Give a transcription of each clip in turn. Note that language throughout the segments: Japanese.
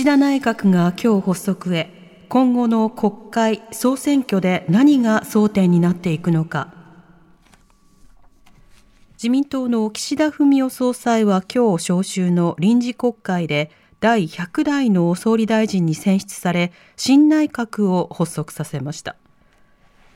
岸田内閣が今日発足へ今後の国会総選挙で何が争点になっていくのか。自民党の岸田文雄総裁は今日召集の臨時国会で第100代の総理大臣に選出され新内閣を発足させました。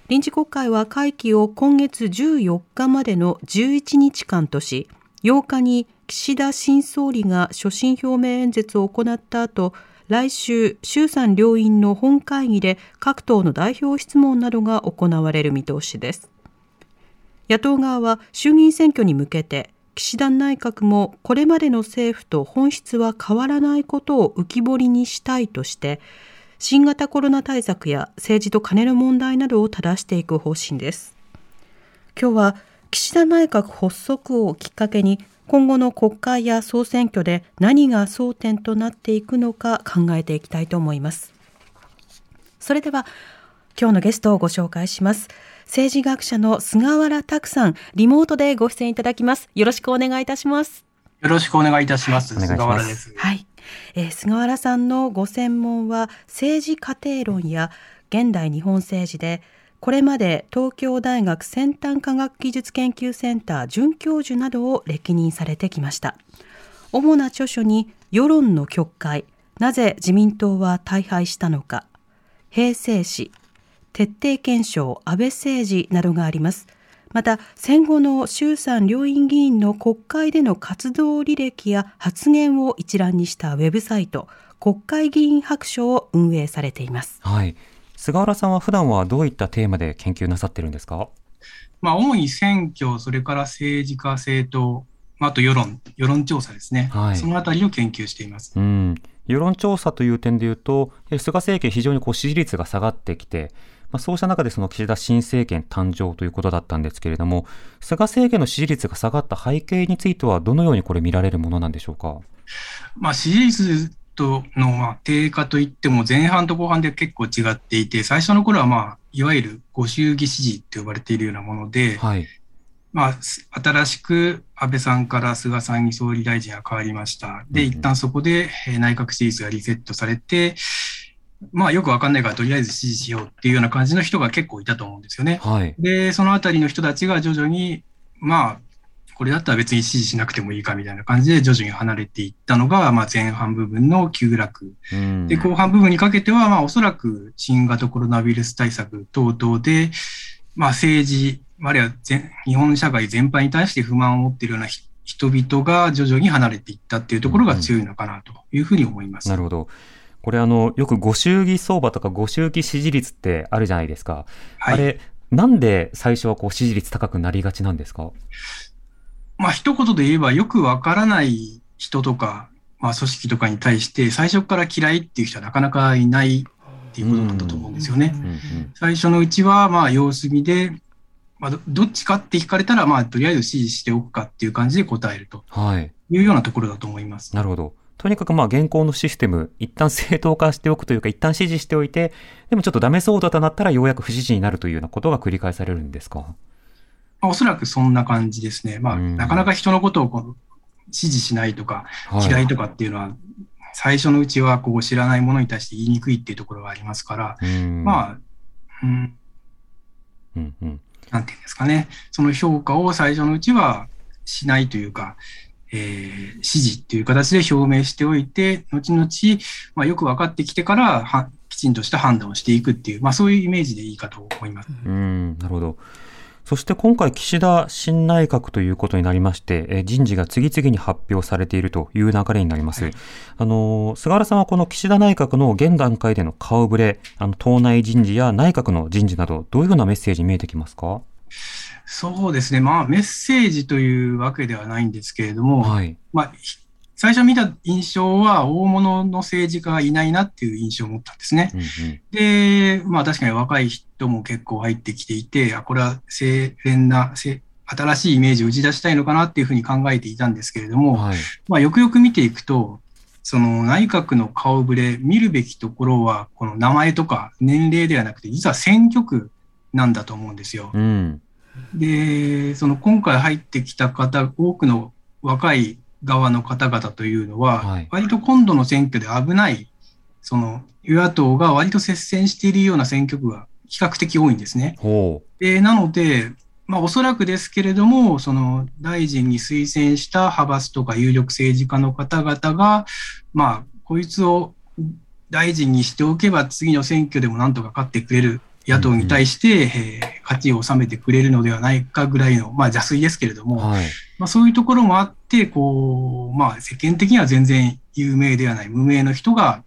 臨時国会は会期を今月14日までの11日間とし、8日に岸田新総理が所信表明演説を行った後、来週、衆参両院の本会議で各党の代表質問などが行われる見通しです。野党側は衆議院選挙に向けて、岸田内閣もこれまでの政府と本質は変わらないことを浮き彫りにしたいとして、新型コロナ対策や政治と金の問題などを正していく方針です。今日は岸田内閣発足をきっかけに今後の国会や総選挙で何が争点となっていくのか考えていきたいと思います。それでは今日のゲストをご紹介します。政治学者の菅原拓さん、リモートでご出演いただきます。よろしくお願いいたします。よろしくお願いいたします。お願い菅原です。はい、えー菅原さんのご専門は政治家庭論や現代日本政治でこれまで東京大学先端科学技術研究センター准教授などを歴任されてきました。主な著書に世論の曲解なぜ自民党は大敗したのか平成史徹底検証安倍政治などがあります。また戦後の衆参両院議員の国会での活動履歴や発言を一覧にしたウェブサイト国会議員白書を運営されています。はい。菅原さんは普段はどういったテーマで研究なさってるんですか？まあ、主に選挙、それから政治家、政党、まあ、あと世論、世論調査ですね。はいそのあたりを研究しています。うん。世論調査という点で言うと、え菅政権非常にこう支持率が下がってきて、まあ、そうした中でその岸田新政権誕生ということだったんですけれども、菅政権の支持率が下がった背景についてはどのようにこれ見られるものなんでしょうか？まあ、支持率とのまあ低下といっても前半と後半で結構違っていて、最初の頃はまあ、いわゆるご祝儀支持と呼ばれているようなもので、はい。まあ、す新しく安倍さんから菅さんに総理大臣が変わりました。で、一旦そこでえー内閣支持率がリセットされて、まあ、よくわかんないからとりあえず支持しようっていうような感じの人が結構いたと思うんですよね。はい。で、そのあたりの人たちが徐々に、まあ、これだったら別に支持しなくてもいいかみたいな感じで徐々に離れていったのが、まあ、前半部分の急落。うん。で、後半部分にかけては、まあ、おそらく新型コロナウイルス対策等々で、まあ、政治、あるいは全日本社会全般に対して不満を持っているようなひ人々が徐々に離れていったっていうところが強いのかなというふうに思います。なるほど。これあの、よくご祝儀相場とかご祝儀支持率ってあるじゃないですか。はい。あれ、なんで最初はこう支持率高くなりがちなんですか？まあ、一言で言えばよくわからない人とか、まあ、組織とかに対して最初から嫌いっていう人はなかなかいないっていうことだったと思うんですよね。うんうん。最初のうちは、まあ、様子見で、まあ、どどっちかって聞かれたら、まあ、とりあえず支持しておくかっていう感じで答えるとはい。いうようなところだと思います。なるほど。とにかくまあ現行のシステム、一旦正当化しておくというか、一旦支持しておいて、でもちょっとダメそうだとなったらようやく不支持になるというようなことが繰り返されるんですか？まあ、おそらくそんな感じですね。まあ、うんなかなか人のことをこう支持しないとか、嫌いとかっていうのは、最初のうちはこう知らないものに対して言いにくいっていうところがありますから、うんまあ、うん、うんうん。なんていうんですかね、その評価を最初のうちはしないというか、えー支持っていう形で表明しておいて、後々、まあ、よく分かってきてからは、きちんとした判断をしていくっていう、まあ、そういうイメージでいいかと思います。うん、なるほど。そして今回岸田新内閣ということになりまして、えー人事が次々に発表されているという流れになります。はいあのー、菅原さんはこの岸田内閣の現段階での顔ぶれ、あの、党内人事や内閣の人事など、どういうふうなメッセージ見えてきますか？そうですね。まあ、メッセージというわけではないんですけれども、はい。まあ、ひ最初見た印象は大物の政治家がいないなっていう印象を持ったんですね。うんうんで、まあ確かに若い人も結構入ってきていて、あ、これは清廉な、せ新しいイメージを打ち出したいのかなっていうふうに考えていたんですけれども、はい。まあよくよく見ていくと、その内閣の顔ぶれ、見るべきところは、この名前とか年齢ではなくて、実は選挙区なんだと思うんですよ。うん。で、その今回入ってきた方、多くの若い側の方々というのは、はい割と今度の選挙で危ない、その与野党が割と接戦しているような選挙区が比較的多いんですね。ほで、なので、まあおそらくですけれども、その大臣に推薦した派閥とか有力政治家の方々が、まあ、こいつを大臣にしておけば次の選挙でもなんとか勝ってくれる野党に対して、えー勝ちを収めてくれるのではないかぐらいの、まあ邪推ですけれどう。も、はい。まあそういうところもあって、こう、まあ世間的には全然有名ではない無名の人が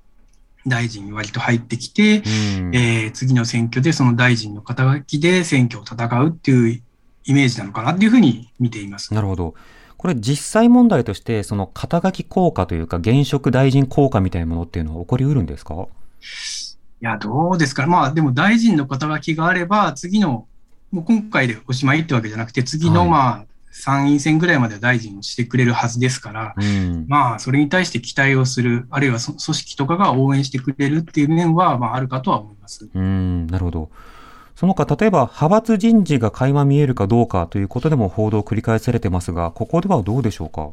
大臣に割と入ってきて、うん。えー次の選挙でその大臣の肩書きで選挙を戦うっていうイメージなのかなっていうふうに見ています。なるほど。これ実際問題として、その肩書き効果というか、現職大臣効果みたいなものっていうのは起こりうるんですか？いや、どうですか？まあでも大臣の肩書きがあれば、次の、もう今回でおしまいってわけじゃなくて、次のはいまあ参院選ぐらいまでは大臣をしてくれるはずですから、うん。まあそれに対して期待をする、あるいはそ組織とかが応援してくれるっていう面は、まああるかとは思います。うん、なるほど。その他、例えば、派閥人事が垣間見えるかどうかということでも報道を繰り返されてますが、ここではどうでしょうか？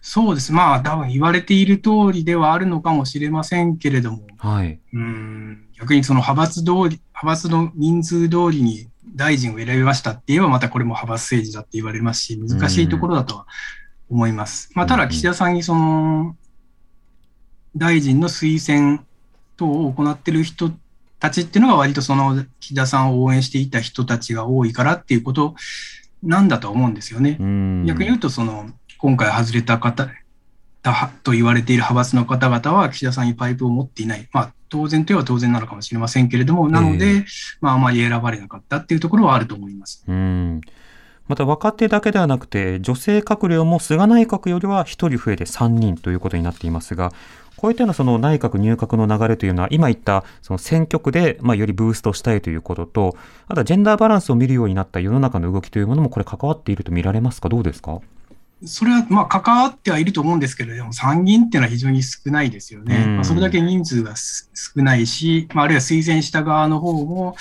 そうです。まあ多分言われている通りではあるのかもしれませんけれども、はい。うん逆にその派閥通り、派閥の人数通りに大臣を選びましたって言えば、またこれも派閥政治だって言われますし、難しいところだとは思います。まあ、ただ、岸田さんにその、大臣の推薦等を行っている人たちっていうのが割とその岸田さんを応援していた人たちが多いからっていうことなんだと思うんですよね。うん。逆に言うと、その、今回外れた方、だと言われている派閥の方々は岸田さんにパイプを持っていない。まあ、当然といえば当然なのかもしれませんけれども、なので、まあ、あまり選ばれなかったっていうところはあると思います。うん。また若手だけではなくて、女性閣僚も菅内閣よりは1人増えて3人ということになっていますが、こういったようなその内閣入閣の流れというのは、今言ったその選挙区で、まあ、よりブーストしたいということと、あとはジェンダーバランスを見るようになった世の中の動きというものも、これ関わっていると見られますか？どうですか？それは、まあ、関わってはいると思うんですけれども、参議院っていうのは非常に少ないですよね。うんまあ、それだけ人数がす少ないし、まあ、あるいは推薦した側の方も、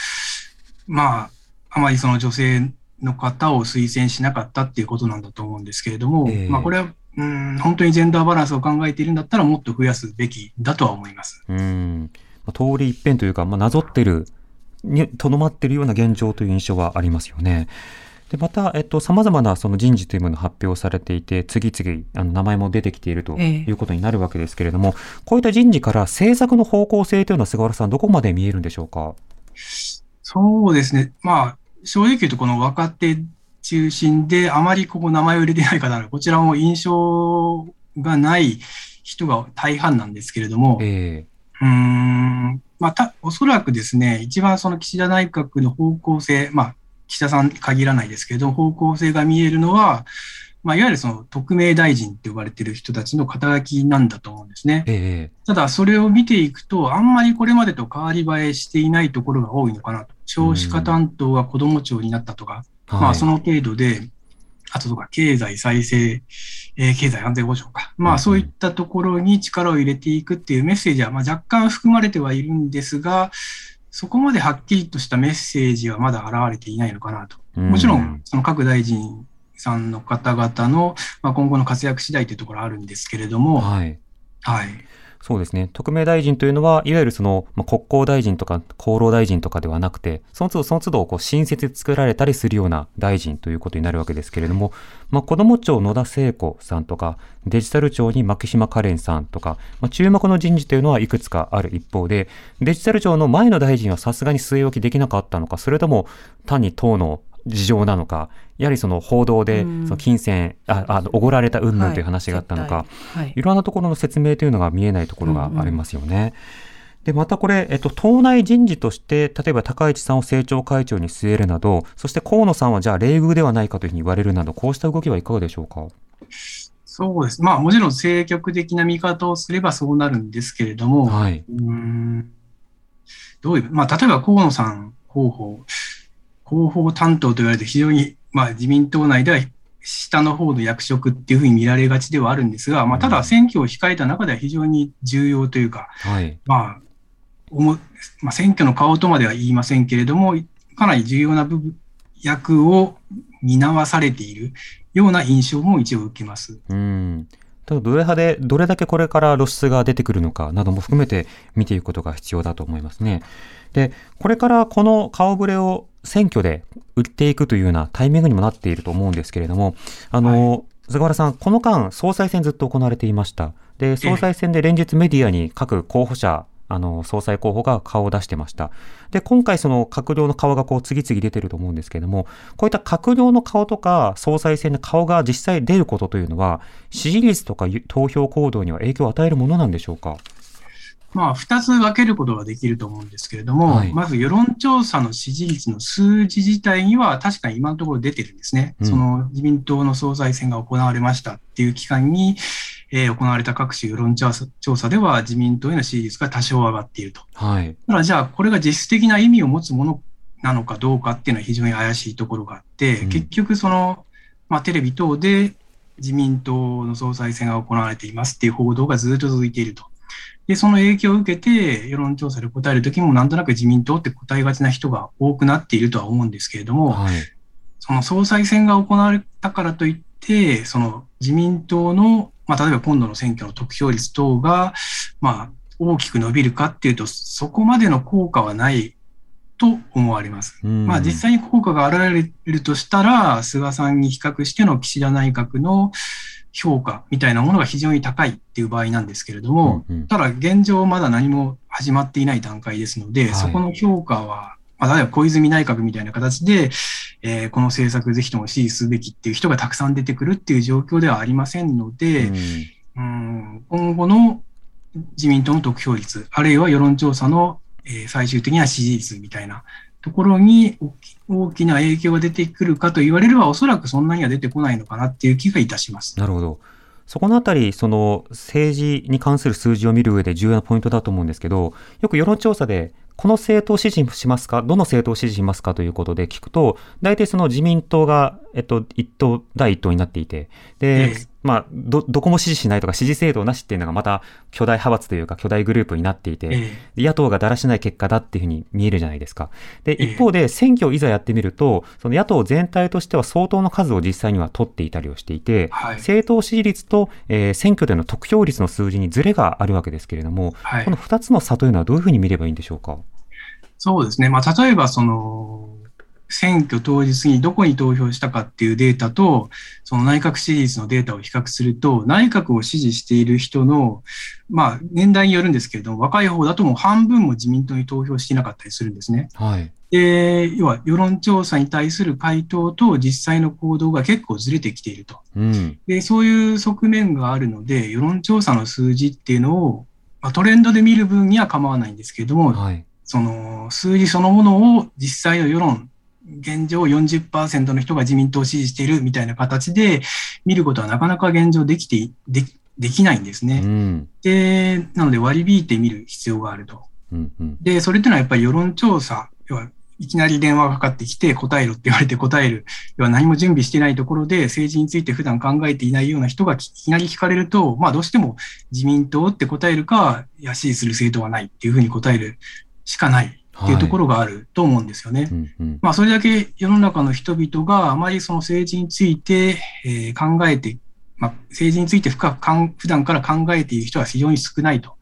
まあ、あまりその女性の方を推薦しなかったっていうことなんだと思うんですけれども、ええまあ、これは、うん、本当にジェンダーバランスを考えているんだったら、もっと増やすべきだとは思います。うん。まあ通り一遍というか、まあ、なぞってる、に、とどまっているような現状という印象はありますよね。で、また、えっと、様々なその人事というものが発表されていて、次々、あの、名前も出てきているとええ。いうことになるわけですけれども、こういった人事から政策の方向性というのは菅原さん、どこまで見えるんでしょうか？そうですね。まあ、正直言うと、この若手中心で、あまりここ名前を入れてない方なのこちらも印象がない人が大半なんですけれども、え。うーん、まあ、た、おそらくですね、一番その岸田内閣の方向性、まあ、岸田さんに限らないですけれども、方向性が見えるのは、まあ、いわゆるその特命大臣って呼ばれている人たちの肩書きなんだと思うんですね。ええただ、それを見ていくと、あんまりこれまでと変わり映えしていないところが多いのかなと。少子化担当が子ども庁になったとか、えはいまあ、その程度で、あととか、経済再生、えー経済安全保障か。まあ、うんうんそういったところに力を入れていくっていうメッセージは、まあ、若干含まれてはいるんですが、そこまではっきりとしたメッセージはまだ現れていないのかなと。もちろん、その各大臣さんの方々の、まあ、今後の活躍次第というところはあるんですけれども、はい。はい。そうですね。特命大臣というのは、いわゆるその、まあ、国交大臣とか厚労大臣とかではなくて、その都度その都度、こう、新設で作られたりするような大臣ということになるわけですけれども、まあ、子ども庁野田聖子さんとか、デジタル庁に牧島かれんさんとか、まあ、注目の人事というのはいくつかある一方で、デジタル庁の前の大臣はさすがに据え置きできなかったのか、それとも単に党の事情なのか、やはりその報道で、うんその金銭、あ、あ、おごられた云々という話があったのか、はいはいいろんなところの説明というのが見えないところがありますよね。で、またこれ、えっと、党内人事として、例えば高市さんを政調会長に据えるなど、そして河野さんはじゃあ、冷遇ではないかというふうに言われるなど、こうした動きはいかがでしょうか？そうです。まあもちろん政局的な見方をすればそうなるんですけれども、はい。うーんどういう、まあ例えば河野さん候補、広報担当と言われて非常に、まあ自民党内では下の方の役職っていうふうに見られがちではあるんですが、まあただ選挙を控えた中では非常に重要というか、はい。まあ、おもまあ、選挙の顔とまでは言いませんけれども、かなり重要な部分、役を担わされているような印象も一応受けます。うん。ただ、どれ派で、どれだけこれから露出が出てくるのかなども含めて見ていくことが必要だと思いますね。で、これからこの顔ぶれを選挙で売っていくというようなタイミングにもなっていると思うんですけれども、あの、菅原さん、この間、総裁選ずっと行われていました。で、総裁選で連日メディアに各候補者、あの、総裁候補が顔を出してました。で、今回その閣僚の顔がこう次々出てると思うんですけれども、こういった閣僚の顔とか総裁選の顔が実際出ることというのは、支持率とか投票行動には影響を与えるものなんでしょうか？まあ、二つ分けることができると思うんですけれども、はいまず世論調査の支持率の数字自体には確かに今のところ出てるんですね。うんその自民党の総裁選が行われましたっていう期間に、えー行われた各種世論調査では自民党への支持率が多少上がっていると。はい。ただじゃあこれが実質的な意味を持つものなのかどうかっていうのは非常に怪しいところがあって、うん結局その、まあ、テレビ等で自民党の総裁選が行われていますっていう報道がずっと続いていると。で、その影響を受けて世論調査で答えるときもなんとなく自民党って答えがちな人が多くなっているとは思うんですけれども、はい。その総裁選が行われたからといって、その自民党の、まあ、例えば今度の選挙の得票率等が、まあ、大きく伸びるかっていうと、そこまでの効果はないと思われます。うん。まあ、実際に効果が現れるとしたら、菅さんに比較しての岸田内閣の評価みたいなものが非常に高いっていう場合なんですけれども、うんうん。ただ現状まだ何も始まっていない段階ですので、はい。そこの評価は、まあ、例えば小泉内閣みたいな形で、えーこの政策ぜひとも支持すべきっていう人がたくさん出てくるっていう状況ではありませんので、うんうん今後の自民党の得票率、あるいは世論調査の、えー最終的な支持率みたいなところに大き大きな影響が出てくるかと言われれば、おそらくそんなには出てこないのかなっていう気がいたします。なるほど。そこのあたり、その政治に関する数字を見る上で重要なポイントだと思うんですけど、よく世論調査で、この政党を支持しますか？どの政党を支持しますか？ということで聞くと、大体その自民党が、えっと、一党、第一党になっていて、で、ええまあ、ど、どこも支持しないとか支持制度なしっていうのがまた巨大派閥というか巨大グループになっていて、え野党がだらしない結果だっていうふうに見えるじゃないですか。で、ええ一方で選挙をいざやってみると、その野党全体としては相当の数を実際には取っていたりをしていて、はい政党支持率と、えー選挙での得票率の数字にズレがあるわけですけれども、はいこの二つの差というのはどういうふうに見ればいいんでしょうか？そうですね。まあ、例えばその、選挙当日にどこに投票したかっていうデータと、その内閣支持率のデータを比較すると、内閣を支持している人の、まあ、年代によるんですけれども、若い方だともう半分も自民党に投票していなかったりするんですね。はい。で、要は世論調査に対する回答と実際の行動が結構ずれてきていると。うん。で、そういう側面があるので、世論調査の数字っていうのを、まあ、トレンドで見る分には構わないんですけれども、はい。その数字そのものを実際の世論、現状40%の人が自民党を支持しているみたいな形で見ることはなかなか現状できて、でできないんですうね。ん。で、なので割り引いてみる必要があると。うん。うん。で、それっていうのはやっぱり世論調査、要はいきなり電話がかかってきて答えろって言われて答える。要は何も準備してないところで政治について普段考えていないような人がいきなり聞かれると、まあどうしても自民党って答えるか、いや支持する政党はないっていうふうに答えるしかないっていうところがあると思うんですよね。うん。うん。まあそれだけ世の中の人々があまりその政治について、えー考えて、まあ政治について深くかん普段から考えている人は非常に少ないと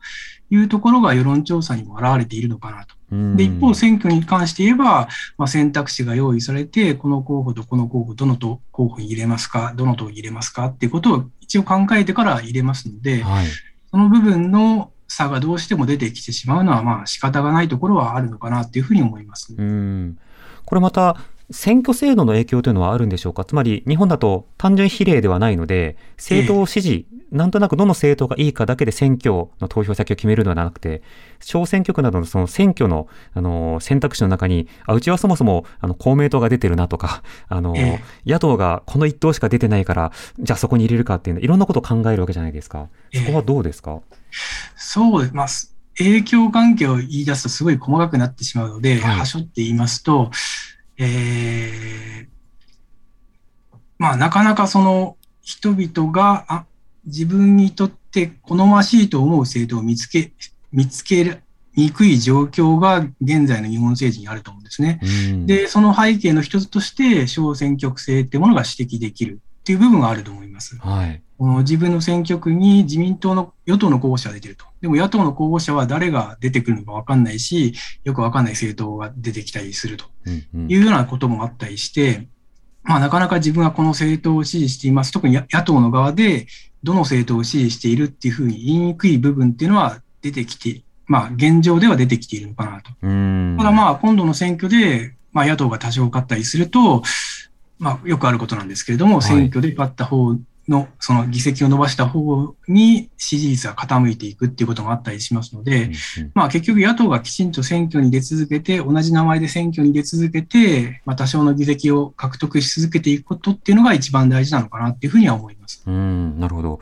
いうところが世論調査にも表れているのかなと。うんで、一方、選挙に関して言えば、まあ、選択肢が用意されて、この候補とこの候補、どのと候補に入れますか、どの党に入れますかっていうことを一応考えてから入れますので、はい。その部分の差がどうしても出てきてしまうのは、まあ仕方がないところはあるのかなっていうふうに思います。うん。これまた、選挙制度の影響というのはあるんでしょうか？つまり日本だと単純比例ではないので、政党を支持、なんとなくどの政党がいいかだけで選挙の投票先を決めるのではなくて、小選挙区などのその選挙の、あの、選択肢の中に、あ、うちはそもそも、あの、公明党が出てるなとか、あの、え野党がこの一党しか出てないから、じゃあそこに入れるかっていうの、いろんなことを考えるわけじゃないですか。そこはどうですか、そう、まあ、す影響関係を言い出すとすごい細かくなってしまうので、はいはしょって言いますと、えーまあ、なかなかその人々があ自分にとって好ましいと思う政党を見つけ、見つけにくい状況が現在の日本政治にあると思うんですね。うん、で、その背景の一つとして、小選挙区制っていうものが指摘できるっていう部分があると思います。はい。この自分の選挙区に自民党の与党の候補者が出てると。でも野党の候補者は誰が出てくるのか分かんないし、よく分かんない政党が出てきたりするというようなこともあったりして、まあなかなか自分はこの政党を支持しています。特に野野党の側でどの政党を支持しているっていうふうに言いにくい部分っていうのは出てきて、まあ現状では出てきているのかなと。うんただまあ今度の選挙で、まあ野党が多少勝ったりすると、まあよくあることなんですけれども、い選挙で勝った方の、その議席を伸ばした方に支持率が傾いていくっていうこともあったりしますので、まあ結局野党がきちんと選挙に出続けて、同じ名前で選挙に出続けて、まあ多少の議席を獲得し続けていくことっていうのが一番大事なのかなっていうふうには思います。うん、なるほど。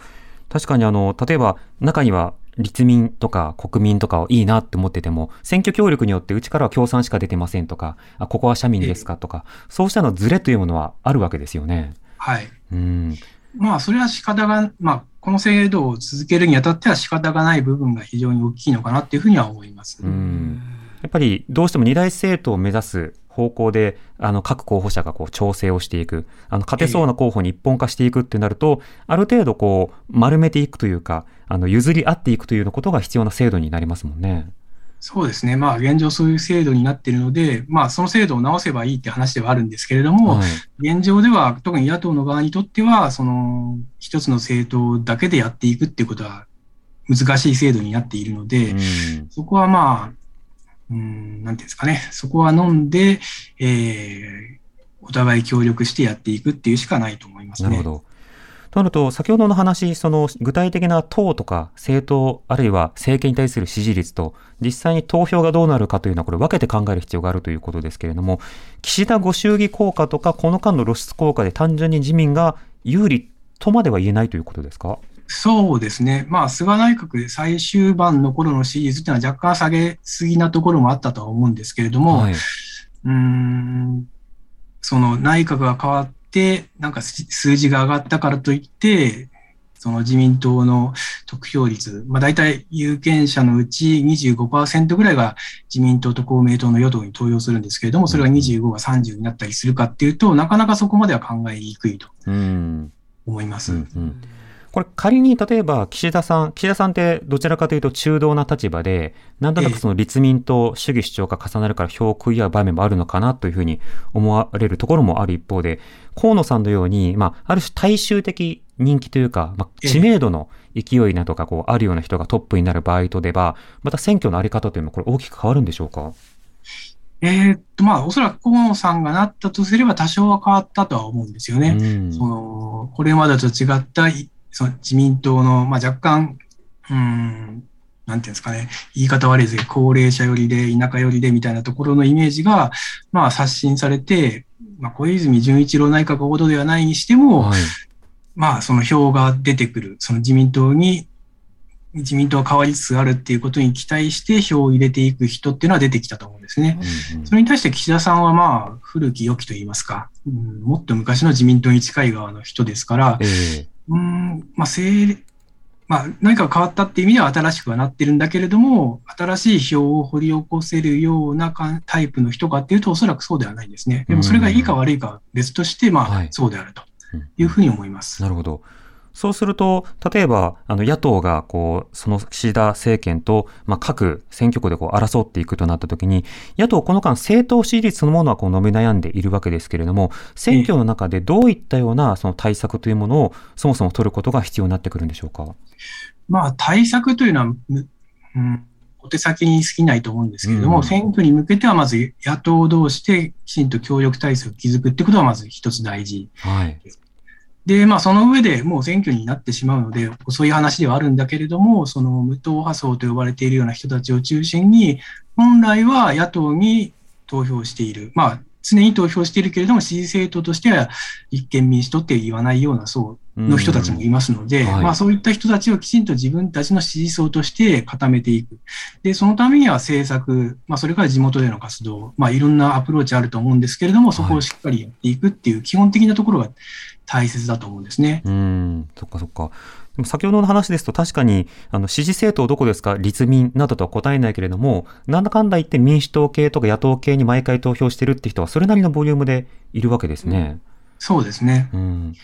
確かにあの、例えば中には立民とか国民とかをいいなって思ってても、選挙協力によってうちからは共産しか出てませんとか、あ、ここは社民ですかとか、そうしたのズレというものはあるわけですよね。はい。うん。まあそれは仕方が、まあこの制度を続けるにあたっては仕方がない部分が非常に大きいのかなっていうふうには思います。やっぱりどうしても二大政党を目指す方向で、あの、各候補者がこう調整をしていく。あの、勝てそうな候補に一本化していくってなると、ある程度こう、丸めていくというか、あの、譲り合っていくというようなことが必要な制度になりますもんね。そうですね。まあ現状そういう制度になっているので、まあその制度を直せばいいって話ではあるんですけれども、はい。現状では特に野党の側にとっては、その一つの政党だけでやっていくっていうことは難しい制度になっているので、うんそこはまあ、うん、なんていうんですかね、そこは飲んで、えーお互い協力してやっていくっていうしかないと思いますね。なるほど。となると、先ほどの話、その具体的な党とか政党、あるいは政権に対する支持率と、実際に投票がどうなるかというのは、これ分けて考える必要があるということですけれども、岸田ご祝儀効果とか、この間の露出効果で単純に自民が有利とまでは言えないということですか？そうですね。まあ、菅内閣で最終盤の頃の支持率っていうのは若干下げすぎなところもあったとは思うんですけれども、はい。うーんその内閣が変わって、なんか数数字が上がったからといって、その自民党の得票率、まあ大体有権者のうち25%ぐらいが自民党と公明党の与党に投票するんですけれども、それが25が30になったりするかっていうと、なかなかそこまでは考えにくいとうん。思います。うんうんこれ仮に例えば岸田さん、岸田さんってどちらかというと中道な立場で、なんとなくその立民と主義主張が重なるから票を食い合う場面もあるのかなというふうに思われるところもある一方で、河野さんのように、まあ、ある種大衆的人気というか、まあ、ええ。知名度の勢いなどがこうあるような人がトップになる場合とでは、また選挙のあり方というのはこれ大きく変わるんでしょうか？えーっと、まあ、おそらく河野さんがなったとすれば多少は変わったとは思うんですよね。うん。その、これまでと違ったいその自民党の、まあ、若干、うん、なんていうんですかね、言い方悪いですけど、高齢者寄りで、田舎寄りでみたいなところのイメージが、まあ、刷新されて、まあ、小泉純一郎内閣ほどではないにしても、はい。まあ、その票が出てくる、その自民党に、自民党が変わりつつあるっていうことに期待して票を入れていく人っていうのは出てきたと思うんですね。うんうんそれに対して岸田さんはまあ、古き良きと言いますか、うん、もっと昔の自民党に近い側の人ですから、ええうん、まあ、政まあ、何か変わったっていう意味では新しくはなってるんだけれども、新しい票を掘り起こせるようなかタイプの人かっていうと、おそらくそうではないですね。でもそれがいいか悪いかは別として、まはいあ、そうであるとうんいうふうに思います。なるほど。そうすると、例えば、あの、野党が、こう、その岸田政権と、まあ、各選挙区でこう、争っていくとなったときに、野党この間、政党支持率そのものはこう、伸び悩んでいるわけですけれども、選挙の中でどういったような、その対策というものを、そもそも取ることが必要になってくるんでしょうか？まあ、対策というのは、むうん、小手先に過ぎないと思うんですけれども、うん選挙に向けてはまず野党同士できちんと協力体制を築くってことはまず一つ大事。はい。で、まあその上でもう選挙になってしまうので、遅い話ではあるんだけれども、その無党派層と呼ばれているような人たちを中心に、本来は野党に投票している。まあ常に投票しているけれども、支持政党としては立憲民主党って言わないような層の人たちもいますので、うんはいまあそういった人たちをきちんと自分たちの支持層として固めていく。で、そのためには政策、まあそれから地元での活動、まあいろんなアプローチあると思うんですけれども、そこをしっかりやっていくっていう基本的なところが大切だと思うんですね。うん、そっかそっか。でも先ほどの話ですと確かに、あの、支持政党どこですか？立民などとは答えないけれども、なんだかんだ言って民主党系とか野党系に毎回投票してるって人はそれなりのボリュームでいるわけですね。そうですね。うん。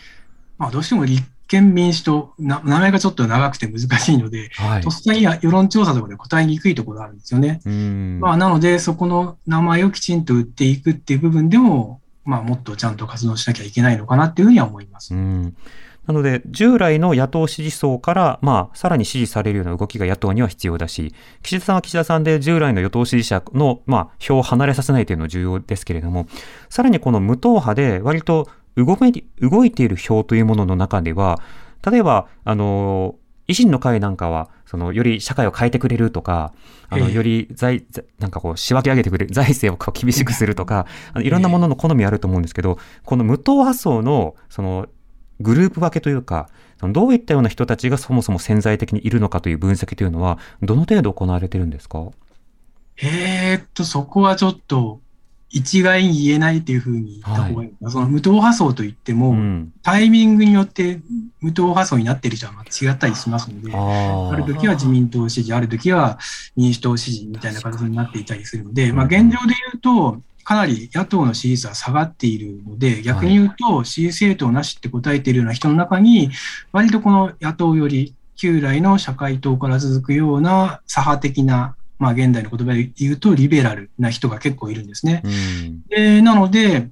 まあどうしても立憲民主党、な名前がちょっと長くて難しいので、はいと。っさには世論調査とかで答えにくいところがあるんですよね。うん。まあ、なので、そこの名前をきちんと売っていくっていう部分でも、まあ、もっとちゃんと活動しなきゃいけないのかなっていうふうには思います。うん。なので、従来の野党支持層から、まあ、さらに支持されるような動きが野党には必要だし、岸田さんは岸田さんで従来の与党支持者の、まあ、票を離れさせないというのは重要ですけれども、さらにこの無党派で割と動動いている票というものの中では、例えば、あの、維新の会なんかは、その、より社会を変えてくれるとか、あの、ええ。より財、財なんかこう、仕分け上げてくれる、財政をこう厳しくするとか、あのいろんなものの好みあると思うんですけど、この無党派層の、その、グループ分けというか、そのどういったような人たちがそもそも潜在的にいるのかという分析というのは、どの程度行われてるんですか？えーっと、そこはちょっと、一概に言えないというふうに言った方がいいのかな、その無党派層といっても、うん。タイミングによって無党派層になっている人は違ったりしますので、あある時は自民党支持、ある時は民主党支持みたいな形になっていたりするので、まあ、うん現状で言うと、かなり野党の支持率は下がっているので、逆に言うと、支持政党なしって答えているような人の中に、割とこの野党より旧来の社会党から続くような左派的な、まあ現代の言葉で言うとリベラルな人が結構いるんですね。うん。でなので、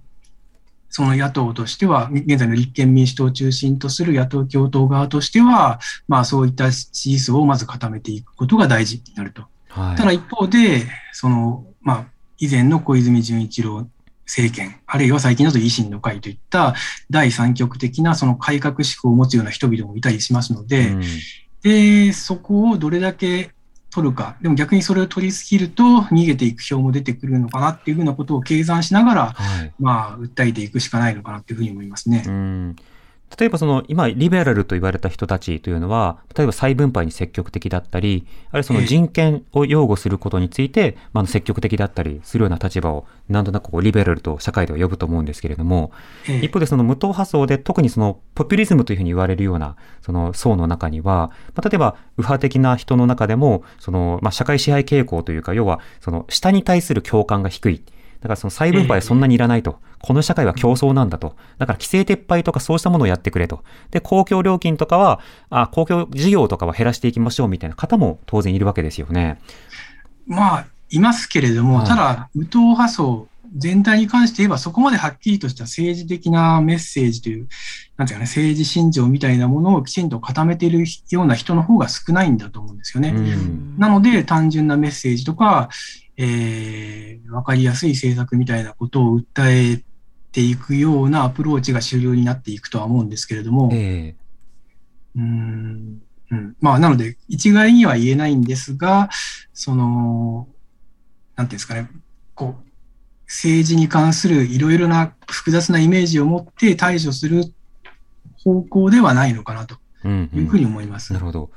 その野党としては、現在の立憲民主党を中心とする野党共闘側としては、まあそういった支持層をまず固めていくことが大事になると。はい。ただ一方で、その、まあ以前の小泉純一郎政権、あるいは最近だと維新の会といった第三極的なその改革志向を持つような人々もいたりしますので、うんで、そこをどれだけ取るか、でも逆にそれを取りすぎると逃げていく票も出てくるのかなっていうふうなことを計算しながら、はい。まあ、訴えていくしかないのかなっていうふうに思いますね。うん。例えばその、今、リベラルと言われた人たちというのは、例えば再分配に積極的だったり、あるいはその人権を擁護することについて、まあ積極的だったりするような立場を、なんとなくこう、リベラルと社会では呼ぶと思うんですけれども、ええ一方でその無党派層で特にそのポピュリズムというふうに言われるようなその層の中には、まあ、例えば右派的な人の中でもその、まあ、社会支配傾向というか要はその下に対する共感が低い。だからその再分配はそんなにいらないと。この社会は競争なんだと。だから規制撤廃とかそうしたものをやってくれと。で、公共料金とかは、あ公共事業とかは減らしていきましょうみたいな方も当然いるわけですよね。まあ、いますけれども、はいただ、無党派層全体に関して言えば、そこまではっきりとした政治的なメッセージという、なんていうかね、政治信条みたいなものをきちんと固めているような人の方が少ないんだと思うんですよね。うんなので、単純なメッセージとか、えー、わかりやすい政策みたいなことを訴えていくようなアプローチが主流になっていくとは思うんですけれども、えうーん。うん、まあ、なので、一概には言えないんですが、その、なんていうんですかね、こう、政治に関するいろいろな複雑なイメージを持って対処する方向ではないのかなというふうに思います。なるほど。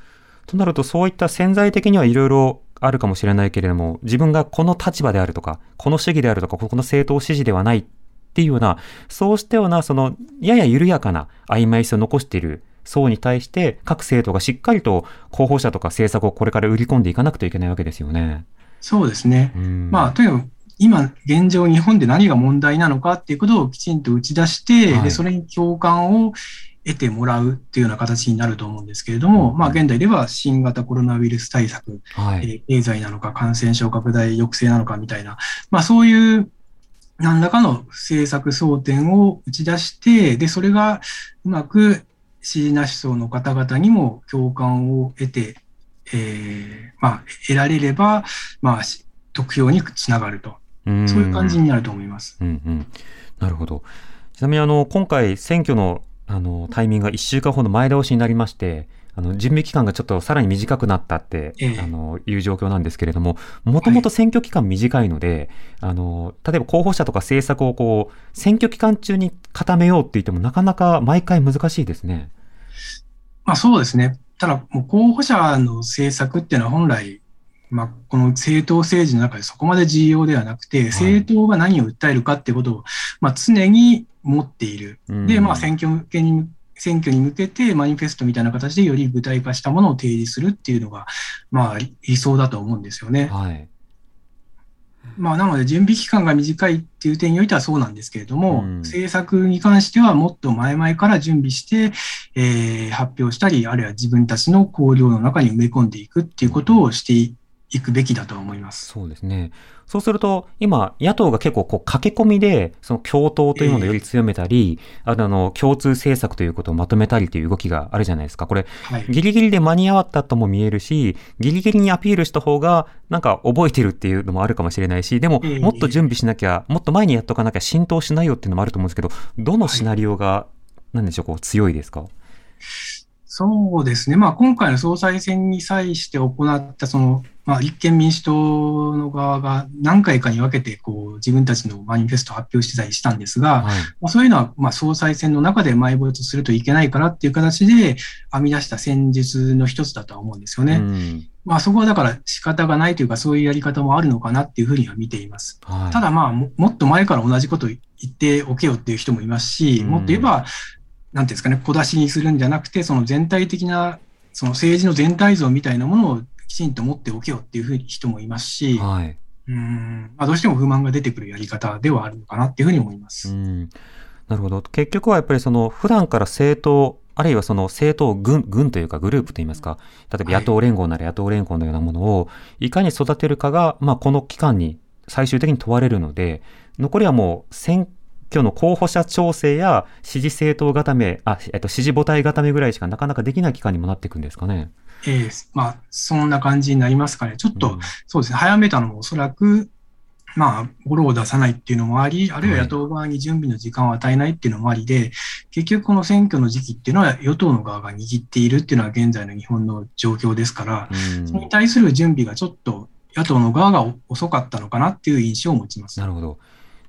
となると、そういった潜在的にはいろいろあるかもしれないけれども、自分がこの立場であるとか、この主義であるとか、この政党支持ではないっていうような、そうしたような、その、やや緩やかな曖昧さを残している層に対して、各政党がしっかりと候補者とか政策をこれから売り込んでいかなくてはいけないわけですよね。そうですね。うんまあ、とにかく今現状日本で何が問題なのかっていうことをきちんと打ち出して、はいでそれに共感を得てもらうっていうような形になると思うんですけれども、まあ現代では新型コロナウイルス対策、はい。えー経済なのか感染症拡大抑制なのかみたいな、まあそういう何らかの政策争点を打ち出して、で、それがうまく支持なし層の方々にも共感を得てえーまあ、得られれば、まあ、し得票につながると。うんそういう感じになると思います。うんうん。なるほど。ちなみにあの、今回選挙のあの、タイミングが1週間ほど前倒しになりまして、あの、準備期間がちょっとさらに短くなったって、ええあの、いう状況なんですけれども、もともと選挙期間短いので、あの、例えば候補者とか政策をこう、選挙期間中に固めようって言ってもなかなか毎回難しいですね。まあそうですね。ただ、もう候補者の政策っていうのは本来、まあ、この政党政治の中でそこまで重要ではなくて、政党が何を訴えるかってことを、まあ、常に持っている。うんで、まあ、選挙向けに、選挙に向けてマニフェストみたいな形でより具体化したものを提示するっていうのが、まあ、理理想だと思うんですよね。はい。まあ、なので、準備期間が短いっていう点においてはそうなんですけれども、うん政策に関してはもっと前々から準備して、えー発表したり、あるいは自分たちの考慮の中に埋め込んでいくっていうことをしていくべきだと思います。そうですね。そうすると、今、野党が結構こう駆け込みで、その共闘というものをより強めたり、あとあの、共通政策ということをまとめたりという動きがあるじゃないですか。これ、はい。ギリギリで間に合わったとも見えるし、ギリギリにアピールした方が、なんか覚えてるっていうのもあるかもしれないし、でも、ええもっと準備しなきゃ、もっと前にやっとかなきゃ浸透しないよっていうのもあると思うんですけど、どのシナリオが、なんでしょう、こう、強いですか？そうですね。まあ、今回の総裁選に際して行った、その、まあ、立憲民主党の側が何回かに分けて、こう、自分たちのマニフェストを発表してたりしたんですが、はい。まあ、そういうのは、まあ、総裁選の中で埋没するといけないからっていう形で編み出した戦術の一つだとは思うんですよね。うんまあ、そこはだから仕方がないというか、そういうやり方もあるのかなっていうふうには見ています。はい。ただまあ、ももっと前から同じこと言っておけよっていう人もいますし、うんもっと言えば、なんていうんですかね、小出しにするんじゃなくて、その全体的な、その政治の全体像みたいなものをきちんと持っておけよっていうふうに人もいますし、はい。うんまあ、どうしても不満が出てくるやり方ではあるのかなっていうふうに思います。うん。なるほど。結局はやっぱりその、普段から政党、あるいはその政党軍、軍というかグループといいますか、例えば野党連合なら野党連合のようなものを、いかに育てるかが、まあこの期間に最終的に問われるので、残りはもう選挙の候補者調整や支持政党固め、あ、えっと、支持母体固めぐらいしかなかなかできない期間にもなっていくんですかね。ええまあ、そんな感じになりますかね。ちょっと、うんそうですね、早めたのもおそらく、まあ、ゴロを出さないっていうのもあり、あるいは野党側に準備の時間を与えないっていうのもありで、結局この選挙の時期っていうのは与党の側が握っているっていうのは現在の日本の状況ですから、うんそれに対する準備がちょっと野党の側がお遅かったのかなっていう印象を持ちます。なるほど。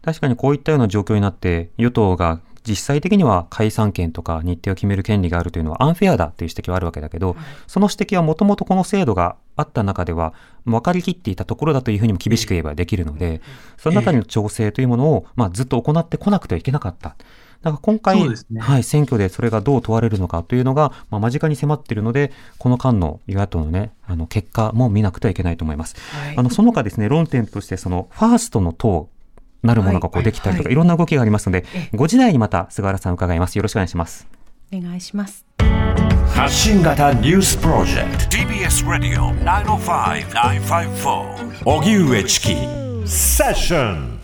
確かにこういったような状況になって、与党が実際的には解散権とか日程を決める権利があるというのはアンフェアだという指摘はあるわけだけど、その指摘はもともとこの制度があった中では分かりきっていたところだというふうにも厳しく言えばできるので、その中での調整というものを、まあ、ずっと行ってこなくてはいけなかった。だから今回、ねはい、選挙でそれがどう問われるのかというのが、まあ、間近に迫っているので、この間の与野党のね、あの結果も見なくてはいけないと思います。あの、その他ですね、論点として、その、ファーストの党なるものがこうできたりとか、はい。いろんな動きがありますのでえ、5時台にまた菅原さん伺います。よろしくお願いします。お願いします。発信型ニュースプロジェク TBS Radio 905-954ト荻上チキ。セッション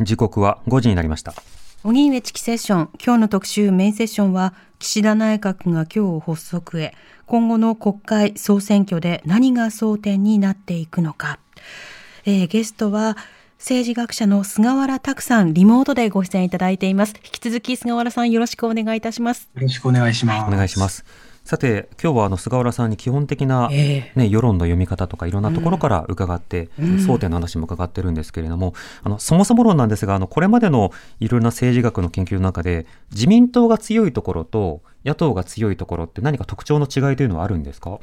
時刻は5時になりました。荻上チキセッション。今日の特集メインセッションは岸田内閣が今日発足へ。今後の国会総選挙で何が争点になっていくのか、えーゲストは政治学者の菅原拓さんリモートでご出演いただいています。引き続き菅原さんよろしくお願いいたします。よろしくお願いします。お願いします。さて、今日はあの菅原さんに基本的な、えね、世論の読み方とかいろんなところから伺って、うん。争点の話も伺ってるんですけれども、あの、そもそも論なんですが、あの、これまでのいろいろな政治学の研究の中で、自民党が強いところと野党が強いところって何か特徴の違いというのはあるんですか？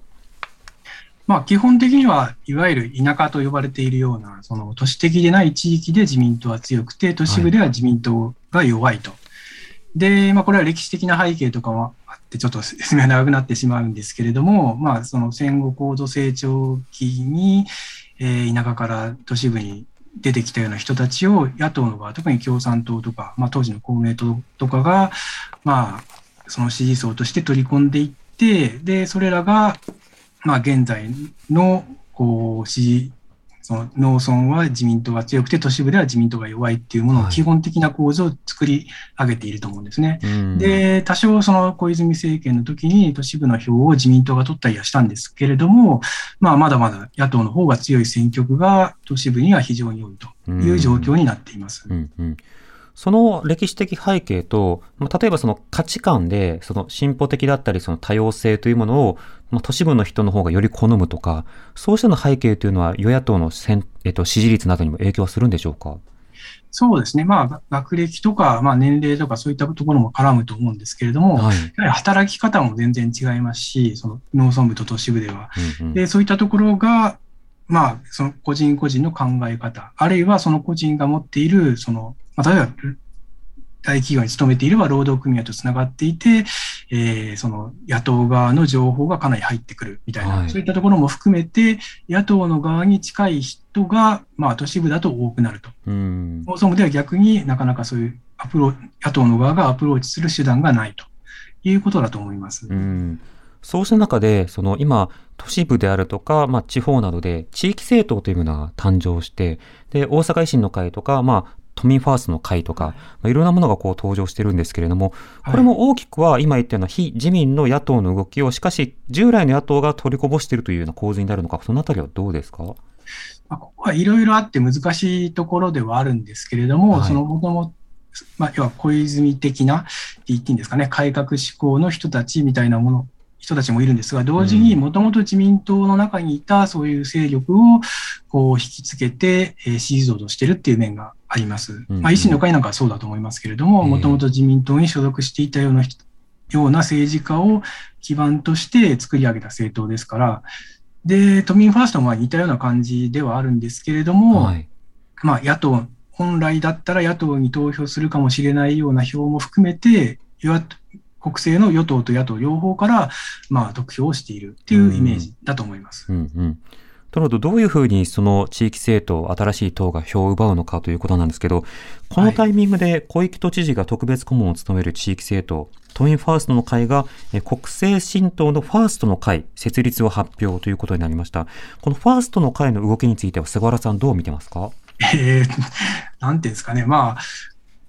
まあ、基本的には、いわゆる田舎と呼ばれているような、その都市的でない地域で自民党は強くて、都市部では自民党が弱いと。で、まあ、これは歴史的な背景とかもあって、ちょっと説明が長くなってしまうんですけれども、まあ、その戦後高度成長期に、えー田舎から都市部に出てきたような人たちを野党の側、特に共産党とか、まあ、当時の公明党とかが、まあ、その支持層として取り込んでいって、で、それらが、まあ、現在のこう支持その農村は自民党が強くて都市部では自民党が弱いっていうもののはい基本的な構造を作り上げていると思うんですね。うん、で、多少その小泉政権の時に都市部の票を自民党が取ったりはしたんですけれども、まあまだまだ野党の方が強い選挙区が都市部には非常に多いという状況になっています。うんうん、その歴史的背景と、まあ、例えばその価値観で、その進歩的だったり、その多様性というものを、まあ、都市部の人の方がより好むとか、そうしたの背景というのは、与野党のせん、えっと、支持率などにも影響はするんでしょうか？そうですね。まあ、学歴とか、まあ、年齢とかそういったところも絡むと思うんですけれども、はい。やはり働き方も全然違いますし、その農村部と都市部では。うんうんで、そういったところが、まあ、その個人個人の考え方、あるいはその個人が持っている、その、まあ、例えば、大企業に勤めていれば労働組合とつながっていて、えーその野党側の情報がかなり入ってくるみたいな、はいそういったところも含めて、野党の側に近い人が、まあ、都市部だと多くなると。うん農村部では逆になかなかそういうアプロー野党の側がアプローチする手段がないということだと思います。うんそうした中で、その今、都市部であるとか、まあ、地方などで地域政党というものが誕生して、で、大阪維新の会とか、まあ、都民ファーストの会とか、まあ、いろんなものがこう登場してるんですけれども、これも大きくは今言ったような非自民の野党の動きを、しかし従来の野党が取りこぼしているというような構図になるのか、そのあたりはどうですか？まあ、ここはいろいろあって難しいところではあるんですけれども、はい。そのもともまあ、要は小泉的なって言っていいんですかね、改革志向の人たちみたいなもの、人たちもいるんですが、同時にもともと自民党の中にいたそういう勢力をこう引きつけて、えー支持増としてるっていう面があります。うんまあ、維新の会なんかはそうだと思いますけれども、ええもともと自民党に所属していたような人ような政治家を基盤として作り上げた政党ですから、で、都民ファーストもまあ似たような感じではあるんですけれども、はい。まあ、野党、本来だったら野党に投票するかもしれないような票も含めて、国政の与党と野党両方から、まあ、得票をしているっていうイメージだと思います。うんうん。となると、ど。ういうふうにその地域政党、新しい党が票を奪うのかということなんですけど、このタイミングで小池都知事が特別顧問を務める地域政党、都民ファーストの会が、え国政新党のファーストの会、設立を発表ということになりました。このファーストの会の動きについては、菅原さんどう見てますか？えー、なんていうんですかね、まあ、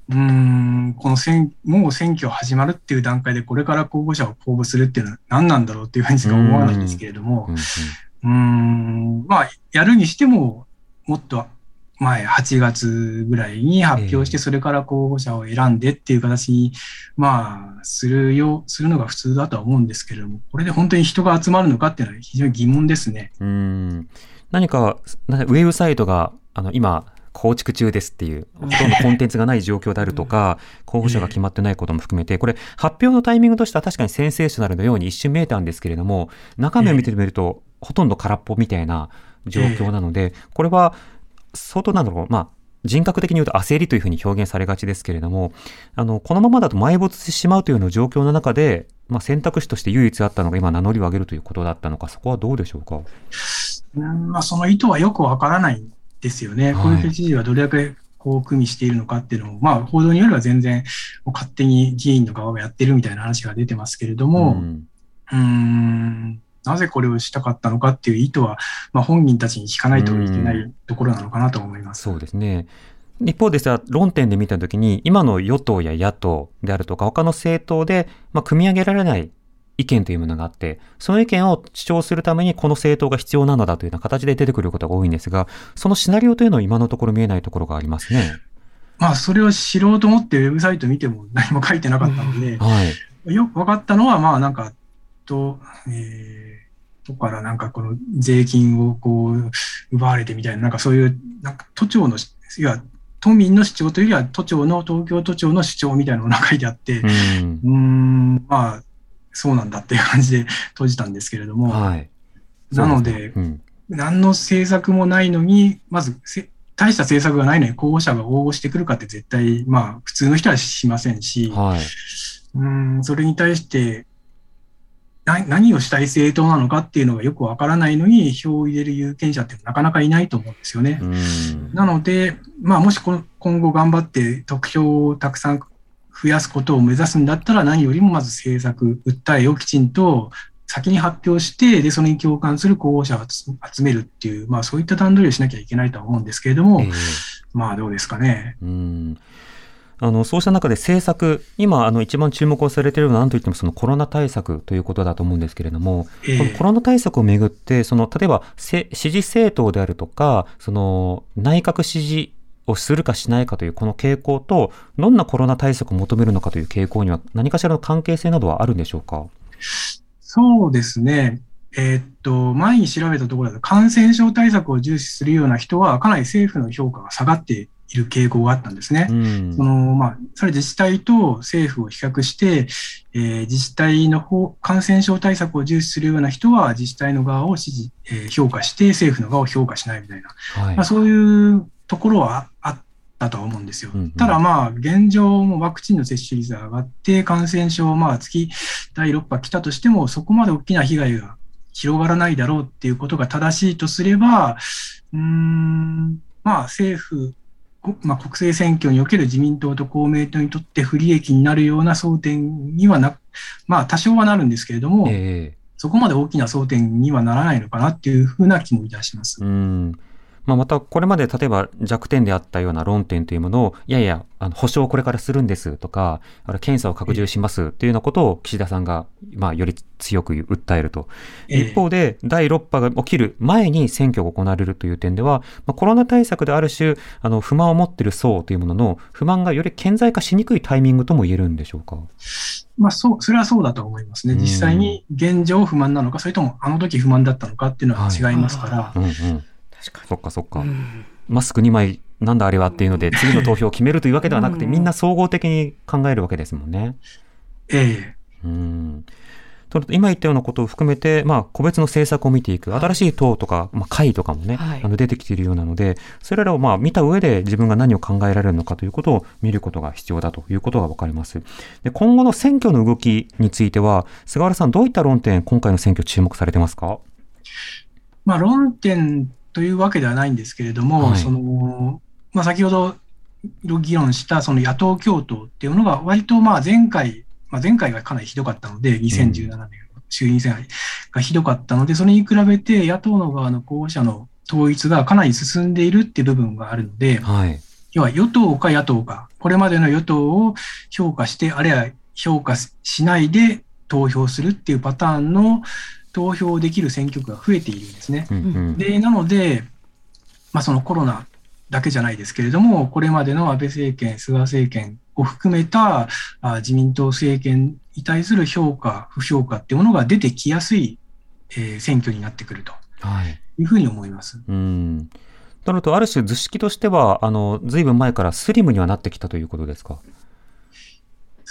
うーん、この選、もう選挙始まるっていう段階で、これから候補者を公募するっていうのは何なんだろうっていうふうにしか思わないんですけれども。うん、うんうーん、まあ、やるにしても、もっと前、8月ぐらいに発表して、ええ。それから候補者を選んでっていう形に、まあ、するよ、するのが普通だとは思うんですけれども、これで本当に人が集まるのかっていうのは非常に疑問ですね。うーん。何か、なウェブサイトが、あの、今、構築中ですっていう、ほとんどコンテンツがない状況であるとか、候補者が決まってないことも含めて、これ、発表のタイミングとしては確かにセンセーショナルのように一瞬見えたんですけれども、中身を見てみると、ほとんど空っぽみたいな状況なので、これは、相当なんだろう、まあ、人格的に言うと焦りというふうに表現されがちですけれども、あの、このままだと埋没してしまうというような状況の中で、まあ、選択肢として唯一あったのが今名乗りを上げるということだったのか、そこはどうでしょうか？うんまあ、その意図はよくわからないんですよね。はい小池知事はどれだけこう組みしているのかっていうのも、まあ、報道によれば全然勝手に議員の側がやってるみたいな話が出てますけれども、んうーんなぜこれをしたかったのかっていう意図は、まあ、本人たちに聞かないといけないところなのかなと思います。そうですね。一方でさ、論点で見たときに、今の与党や野党であるとか、他の政党で、まあ、組み上げられない意見というものがあって、その意見を主張するためにこの政党が必要なのだというような形で出てくることが多いんですが、そのシナリオというのは今のところ見えないところがありますね。まあ、それを知ろうと思ってウェブサイト見ても何も書いてなかったので、はい。よく分かったのは、まあなんか、と、えー、とからなんかこの税金をこう奪われてみたいな、なんかそういう、なんか都庁の、いや、都民の主張というよりは都庁の、東京都庁の主張みたいなのが書いてあって、うん。ん、まあ、そうなんだっていう感じで閉じたんですけれども、はい。なので、うん。何の政策もないのに、まずせ、大した政策がないのに候補者が応募してくるかって絶対、まあ、普通の人はしませんし、はい。うん、それに対して、な何をしたい政党なのかっていうのがよくわからないのに、票を入れる有権者ってなかなかいないと思うんですよね。うん。なので、まあ、もしこの今後頑張って得票をたくさん増やすことを目指すんだったら、何よりもまず政策、訴えをきちんと先に発表して、で、それに共感する候補者を集集めるっていう、まあそういった段取りをしなきゃいけないとは思うんですけれども、ええまあどうですかね。うんあのそうした中で政策、今、あの一番注目をされているのは、なんといってもそのコロナ対策ということだと思うんですけれども、ええこのコロナ対策をめぐって、その例えばせ支持政党であるとか、その内閣支持をするかしないかというこの傾向と、どんなコロナ対策を求めるのかという傾向には、何かしらの関係性などはあるんでしょうか？そうですね。えーっと、前に調べたところだと、感染症対策を重視するような人は、かなり政府の評価が下がっている傾向があったんですね。うんそのまあ、それ自治体と政府を比較して、えー自治体の方、感染症対策を重視するような人は自治体の側を支持、えー評価して、政府の側を評価しないみたいな、はいまあ、そういうところはあったとは思うんですよ。うんうんただまあ、現状もワクチンの接種率が上がって、感染症、まあ月第6波来たとしても、そこまで大きな被害が広がらないだろうっていうことが正しいとすれば、うーん、まあ政府、こまあ、国政選挙における自民党と公明党にとって不利益になるような争点にはな、まあ多少はなるんですけれども、ええそこまで大きな争点にはならないのかなっていうふうな気もいたします。うんまあ、またこれまで例えば弱点であったような論点というものを、いやいや、あの保証をこれからするんですとか、あの検査を拡充しますというようなことを岸田さんが、まあ、より強く訴えると。ええ一方で、第6波が起きる前に選挙が行われるという点では、まあ、コロナ対策である種、あの不満を持っている層というものの不満がより顕在化しにくいタイミングとも言えるんでしょうか？まあ、そう、それはそうだと思いますね。うん実際に現状不満なのか、それともあの時不満だったのかっていうのは違いますから、そっかそっか。に。うんマスク2枚なんだあれはっていうので、次の投票を決めるというわけではなくて、うんみんな総合的に考えるわけですもんね。ええうん。と今言ったようなことを含めて、まあ、個別の政策を見ていく、新しい党とか、まあ、会とかもね、はいあの出てきているようなので、それらをまあ見た上で自分が何を考えられるのかということを見ることが必要だということがわかります。で、今後の選挙の動きについては、菅原さん、どういった論点、今回の選挙注目されてますか？まあ、論点というわけではないんですけれども、はいその、まあ、先ほど議論したその野党共闘っていうのが割とまあ前回、まあ、前回がかなりひどかったので、2017年の衆院選がひどかったので、それに比べて野党の側の候補者の統一がかなり進んでいるっていう部分があるので、はい。要は与党か野党か、これまでの与党を評価して、あるいは評価しないで投票するっていうパターンの投票できる選挙区が増えているんですね。うんうん。で、なので、まあ、そのコロナだけじゃないですけれども、これまでの安倍政権、菅政権を含めたあ自民党政権に対する評価、不評価っていうものが出てきやすい、えー選挙になってくるとはい。いうふうに思います。うん。なると、ある種図式としては、あの、ずいぶん前からスリムにはなってきたということですか？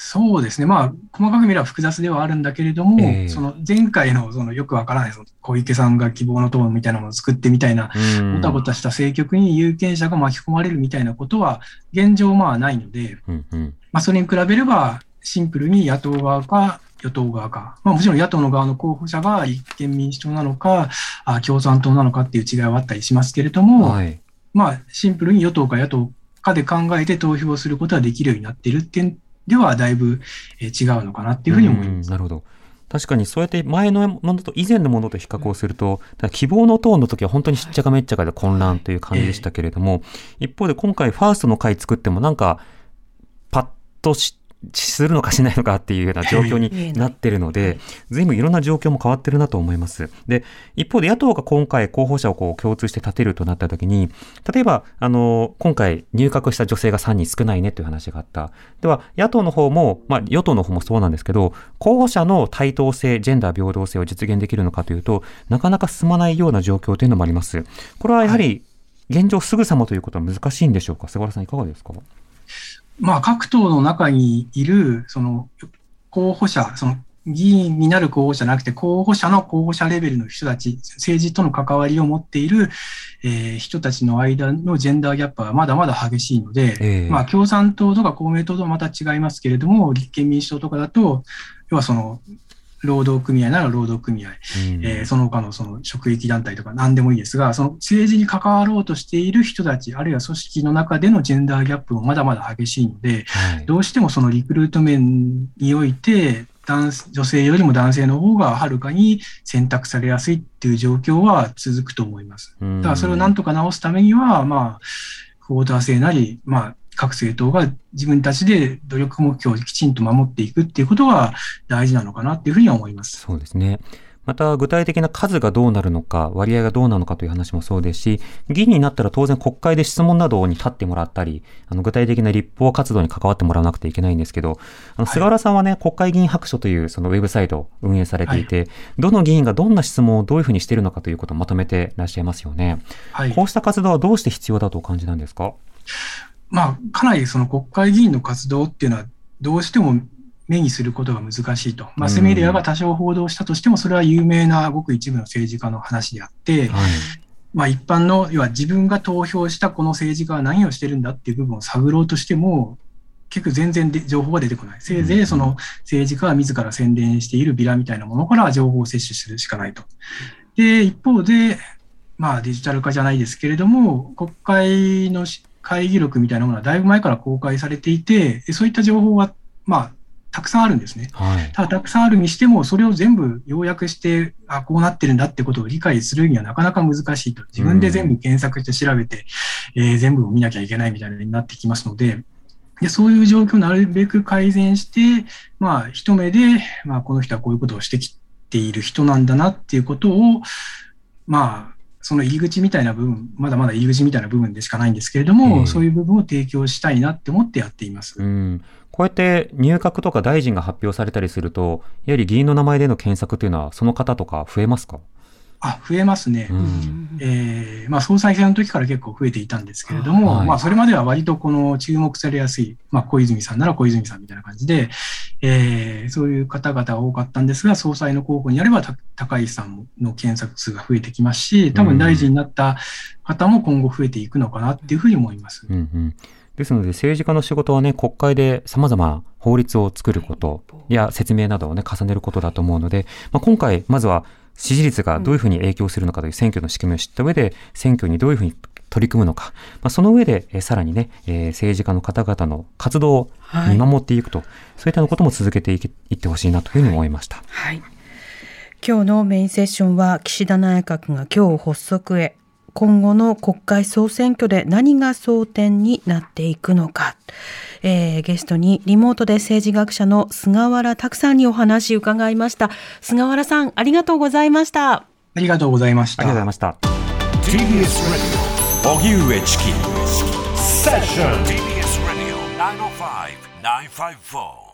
そうですね。まあ、細かく見れば複雑ではあるんだけれども、ええその前回のそのよくわからないその小池さんが希望の党みたいなものを作ってみたいな、うん。ごたごたした政局に有権者が巻き込まれるみたいなことは現状まあないので、うんうん。まあ、それに比べればシンプルに野党側か与党側か、まあ、もちろん野党の側の候補者が立憲民主党なのか、あ共産党なのかっていう違いはあったりしますけれども、はい。まあ、シンプルに与党か野党かで考えて投票することができるようになっている点ではだいぶえー違うのかなっていうふうに思います。うんなるほど。確かにそうやって前のものと以前のものと比較をすると、希望の党の時は本当にしっちゃかめっちゃかで混乱という感じでしたけれども、一方で今回ファーストの会作ってもなんか、パッとしするのかしないのかっていうような状況になってるので、随分いろんな状況も変わってるなと思います。で、一方で野党が今回候補者をこう共通して立てるとなった時に、例えば、あの、今回入閣した女性が3人少ないねという話があった。では、野党の方も、まあ、与党の方もそうなんですけど、候補者の対等性、ジェンダー平等性を実現できるのかというと、なかなか進まないような状況というのもあります。これはやはり、現状すぐさまということは難しいんでしょうか？菅原さんいかがですか？まあ、各党の中にいる、その、候補者、その、議員になる候補者じゃなくて、候補者の候補者レベルの人たち、政治との関わりを持っている、えー人たちの間のジェンダーギャップはまだまだ激しいので、ええ。まあ、共産党とか公明党とはまた違いますけれども、立憲民主党とかだと、要はその、労働組合なら労働組合、うん。えーその他のその職域団体とか何でもいいですが、その政治に関わろうとしている人たち、あるいは組織の中でのジェンダーギャップもまだまだ激しいので、はい。どうしてもそのリクルート面において、男女性よりも男性の方がはるかに選択されやすいっていう状況は続くと思います。だからそれをなんとか直すためには、まあ、クォーター制なり、まあ、各政党が自分たちで努力目標をきちんと守っていくっていうことが大事なのかなっていうふうには思います。そうですね。また具体的な数がどうなるのか、割合がどうなのかという話もそうですし、議員になったら当然国会で質問などに立ってもらったり、あの具体的な立法活動に関わってもらわなくてはいけないんですけど、あの菅原さんはね、国会議員白書というそのウェブサイトを運営されていて、はい、どの議員がどんな質問をどういうふうにしているのかということをまとめていらっしゃいますよね。はい、こうした活動はどうして必要だとお感じなんですか？まあ、かなりその国会議員の活動っていうのは、どうしても目にすることが難しいと。マスメディアが多少報道したとしても、それは有名なごく一部の政治家の話であって、はい、まあ一般の、要は自分が投票したこの政治家は何をしてるんだっていう部分を探ろうとしても、結局全然で情報が出てこない。せいぜいその政治家は自ら宣伝しているビラみたいなものから情報を摂取するしかないと。で、一方で、まあデジタル化じゃないですけれども、国会の会議録みたいなものはだいぶ前から公開されていて、そういった情報は、まあ、たくさんあるんですね。はい、ただ、たくさんあるにしても、それを全部要約して、あ、こうなってるんだってことを理解するにはなかなか難しいと。自分で全部検索して調べて、うん、えー、全部を見なきゃいけないみたいになってきますので、でそういう状況をなるべく改善して、まあ、一目で、まあ、この人はこういうことをしてきている人なんだなっていうことを、まあ、その入り口みたいな部分、まだまだ入り口みたいな部分でしかないんですけれども、うん、そういう部分を提供したいなって思ってやっています。うん、こうやって入閣とか大臣が発表されたりすると、やはり議員の名前での検索というのは、その方とか増えますか？あ、増えますね。うん、えー、まあ、総裁選の時から結構増えていたんですけれども、はい、まあ、それまでは割とこの注目されやすい、まあ、小泉さんなら小泉さんみたいな感じで、えー、そういう方々が多かったんですが、総裁の候補にあれば、高市さんの検索数が増えてきますし、多分大臣になった方も今後増えていくのかなっていうふうに思います。うんうんですので政治家の仕事はね、国会で様々法律を作ることや説明などをね、重ねることだと思うので、まあ、今回、まずは支持率がどういうふうに影響するのかという選挙の仕組みを知った上で、選挙にどういうふうに取り組むのか、まあ、その上で、えさらにね、えー、政治家の方々の活動を見守っていくと、はい、そういったことも続けていってほしいなというふうに思いました。はい。今日のメインセッションは岸田内閣が今日発足へ今後の国会総選挙で何が争点になっていくのか。えー、ゲストにリモートで政治学者の菅原拓さんにお話伺いました。菅原さん、ありがとうございました。ありがとうございました。ありがとうございました。TBS Radio 荻上チキセッション TBS Radio 905-954